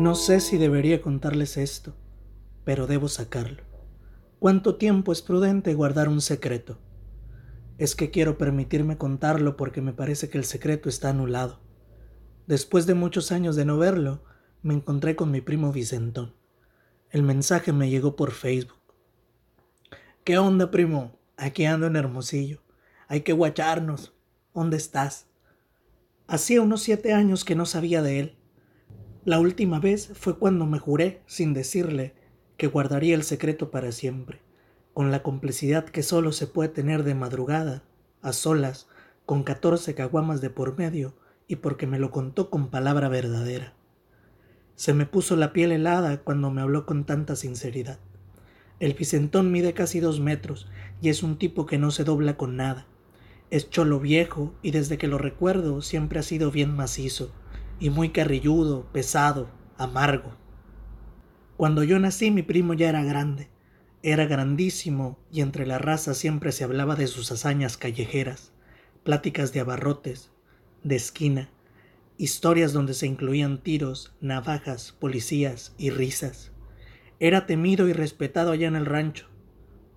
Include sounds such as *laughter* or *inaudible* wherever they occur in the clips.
No sé si debería contarles esto, pero debo sacarlo. ¿Cuánto tiempo es prudente guardar un secreto? Es que quiero permitirme contarlo porque me parece que el secreto está anulado. Después de muchos años de no verlo, me encontré con mi primo Vicentón. El mensaje me llegó por Facebook. ¿Qué onda, primo? Aquí ando en Hermosillo. Hay que guacharnos. ¿Dónde estás? Hacía unos siete años que no sabía de él. La última vez fue cuando me juré, sin decirle, que guardaría el secreto para siempre, con la complicidad que solo se puede tener de madrugada, a solas, con catorce caguamas de por medio, y porque me lo contó con palabra verdadera. Se me puso la piel helada cuando me habló con tanta sinceridad. El Vicentón mide casi dos metros y es un tipo que no se dobla con nada. Es cholo viejo y desde que lo recuerdo siempre ha sido bien macizo y muy carrilludo, pesado, amargo. Cuando yo nací mi primo ya era grande, era grandísimo y entre la raza siempre se hablaba de sus hazañas callejeras, pláticas de abarrotes, de esquina, historias donde se incluían tiros, navajas, policías y risas. Era temido y respetado allá en el rancho,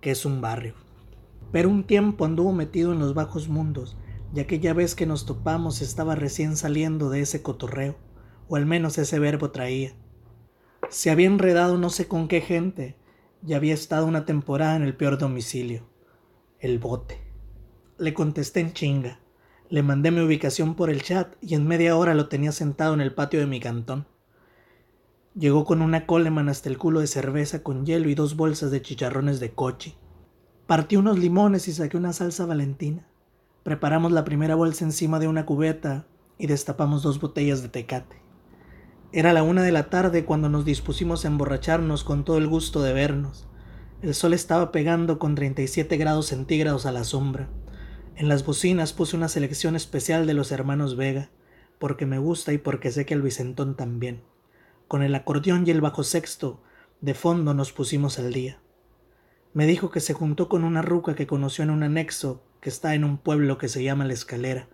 que es un barrio. Pero un tiempo anduvo metido en los bajos mundos, y aquella vez que nos topamos estaba recién saliendo de ese cotorreo, o al menos ese verbo traía. Se había enredado no sé con qué gente y había estado una temporada en el peor domicilio, el bote. Le contesté en chinga, le mandé mi ubicación por el chat y en media hora lo tenía sentado en el patio de mi cantón. Llegó con una coleman hasta el culo de cerveza con hielo y dos bolsas de chicharrones de coche. Partí unos limones y saqué una salsa valentina. Preparamos la primera bolsa encima de una cubeta y destapamos dos botellas de tecate. Era la una de la tarde cuando nos dispusimos a emborracharnos con todo el gusto de vernos. El sol estaba pegando con 37 grados centígrados a la sombra. En las bocinas puse una selección especial de los hermanos Vega, porque me gusta y porque sé que el Vicentón también. Con el acordeón y el bajo sexto, de fondo nos pusimos al día. Me dijo que se juntó con una ruca que conoció en un anexo que está en un pueblo que se llama La Escalera,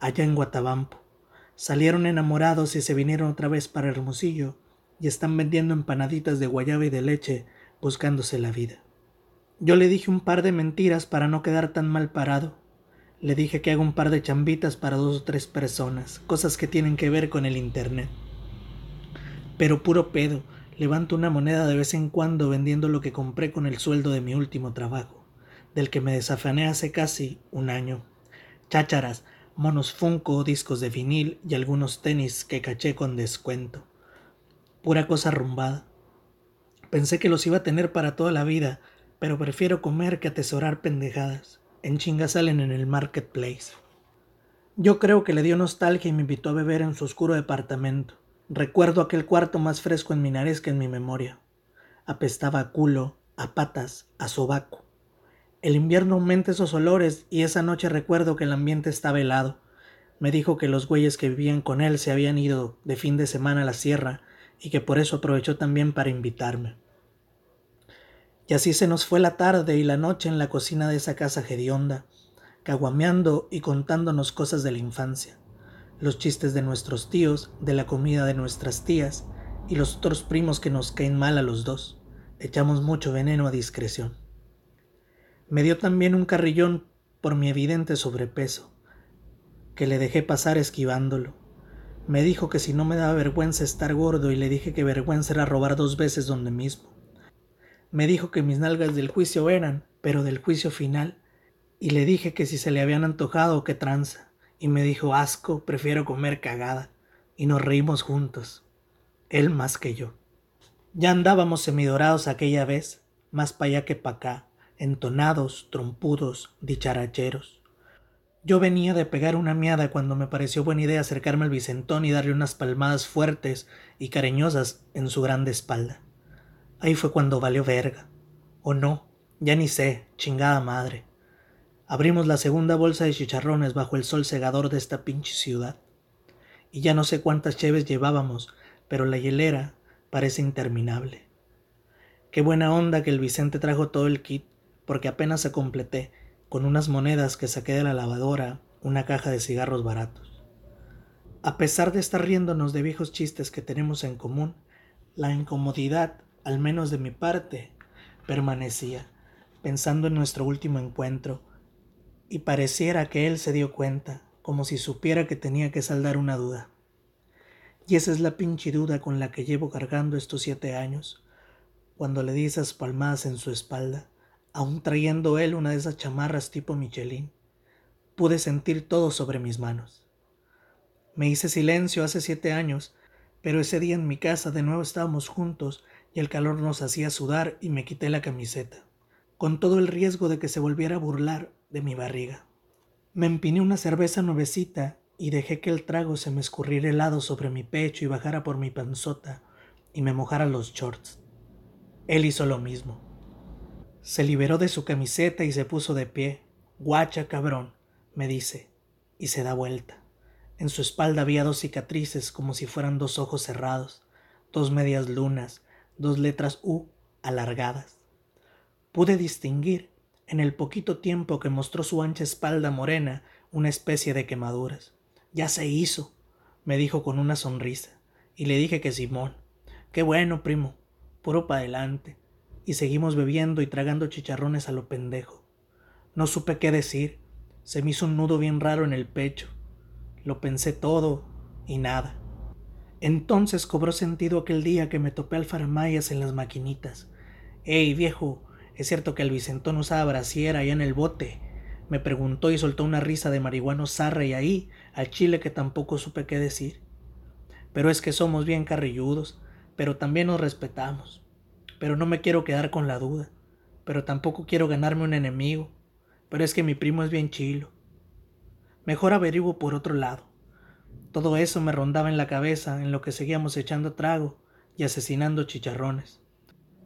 allá en Guatabampo. Salieron enamorados y se vinieron otra vez para Hermosillo y están vendiendo empanaditas de guayaba y de leche buscándose la vida. Yo le dije un par de mentiras para no quedar tan mal parado. Le dije que hago un par de chambitas para dos o tres personas, cosas que tienen que ver con el Internet. Pero puro pedo, levanto una moneda de vez en cuando vendiendo lo que compré con el sueldo de mi último trabajo, del que me desafané hace casi un año. Chácharas, monos Funko, discos de vinil y algunos tenis que caché con descuento. Pura cosa rumbada. Pensé que los iba a tener para toda la vida, pero prefiero comer que atesorar pendejadas. En chinga salen en el marketplace. Yo creo que le dio nostalgia y me invitó a beber en su oscuro departamento. Recuerdo aquel cuarto más fresco en mi que en mi memoria. Apestaba a culo, a patas, a sobaco. El invierno aumenta esos olores y esa noche recuerdo que el ambiente estaba helado. Me dijo que los güeyes que vivían con él se habían ido de fin de semana a la sierra y que por eso aprovechó también para invitarme. Y así se nos fue la tarde y la noche en la cocina de esa casa hedionda, caguameando y contándonos cosas de la infancia, los chistes de nuestros tíos, de la comida de nuestras tías y los otros primos que nos caen mal a los dos. Echamos mucho veneno a discreción. Me dio también un carrillón por mi evidente sobrepeso, que le dejé pasar esquivándolo. Me dijo que si no me daba vergüenza estar gordo y le dije que vergüenza era robar dos veces donde mismo. Me dijo que mis nalgas del juicio eran, pero del juicio final, y le dije que si se le habían antojado que tranza, y me dijo asco, prefiero comer cagada, y nos reímos juntos, él más que yo. Ya andábamos semidorados aquella vez, más pa' allá que pa' acá, entonados, trompudos, dicharacheros. Yo venía de pegar una miada cuando me pareció buena idea acercarme al Vicentón y darle unas palmadas fuertes y cariñosas en su grande espalda. Ahí fue cuando valió verga. O no, ya ni sé, chingada madre. Abrimos la segunda bolsa de chicharrones bajo el sol cegador de esta pinche ciudad. Y ya no sé cuántas cheves llevábamos, pero la hielera parece interminable. Qué buena onda que el Vicente trajo todo el kit porque apenas se completé, con unas monedas que saqué de la lavadora, una caja de cigarros baratos. A pesar de estar riéndonos de viejos chistes que tenemos en común, La incomodidad, al menos de mi parte, permanecía, pensando en nuestro último encuentro, y pareciera que él se dio cuenta, como si supiera que tenía que saldar una duda. Y esa es la pinche duda con la que llevo cargando estos siete años, cuando le di esas palmadas en su espalda, aún trayendo él una de esas chamarras tipo Michelin, pude sentir todo sobre mis manos. Me hice silencio hace siete años, pero ese día en mi casa de nuevo estábamos juntos y el calor nos hacía sudar y me quité la camiseta, con todo el riesgo de que se volviera a burlar de mi barriga. Me empiné una cerveza nuevecita y dejé que el trago se me escurriera helado sobre mi pecho y bajara por mi panzota y me mojara los shorts. Él hizo lo mismo. Se liberó de su camiseta y se puso de pie. Guacha, cabrón, me dice, y se da vuelta. En su espalda había dos cicatrices como si fueran dos ojos cerrados, dos medias lunas, dos letras U alargadas. Pude distinguir, en el poquito tiempo que mostró su ancha espalda morena, una especie de quemaduras. Ya se hizo, me dijo con una sonrisa, y le dije que Simón. Qué bueno, primo, puro pa' adelante. Y seguimos bebiendo y tragando chicharrones a lo pendejo. No supe qué decir, se me hizo un nudo bien raro en el pecho. Lo pensé todo y nada. Entonces cobró sentido aquel día que me topé al Faramayas en las maquinitas. Ey, viejo, ¿es cierto que el Vicentón usaba brasiera allá en el bote? Me preguntó y soltó una risa de marihuano zarra y ahí, al chile que tampoco supe qué decir. Pero es que somos bien carrilludos, pero también nos respetamos. Pero no me quiero quedar con la duda, pero tampoco quiero ganarme un enemigo pero es que mi primo es bien chilo. Mejor averiguo por otro lado. Todo eso me rondaba en la cabeza en lo que seguíamos echando trago y asesinando chicharrones.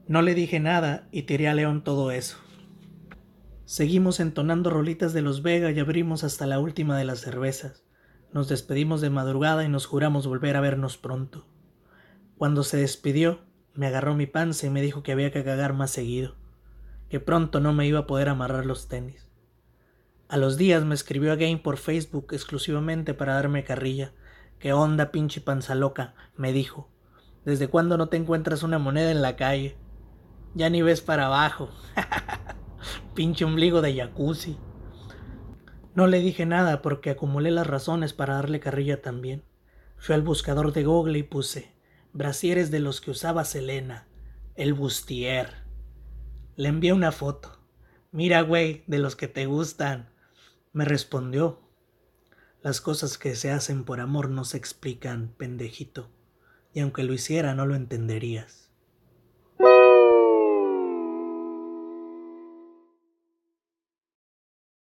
No le dije nada y tiré a León todo eso. Seguimos entonando rolitas de los Vega y abrimos hasta la última de las cervezas. Nos despedimos de madrugada y nos juramos volver a vernos pronto. Cuando se despidió, me agarró mi panza y me dijo que había que cagar más seguido, que pronto no me iba a poder amarrar los tenis. A los días me escribió a Game por Facebook exclusivamente para darme carrilla. ¿Qué onda, pinche panza loca? me dijo. ¿Desde cuándo no te encuentras una moneda en la calle? Ya ni ves para abajo. *laughs* pinche ombligo de jacuzzi. No le dije nada porque acumulé las razones para darle carrilla también. Fui al buscador de Google y puse brasieres de los que usaba Selena, el bustier. Le envié una foto. Mira, güey, de los que te gustan. Me respondió, las cosas que se hacen por amor no se explican, pendejito, y aunque lo hiciera no lo entenderías.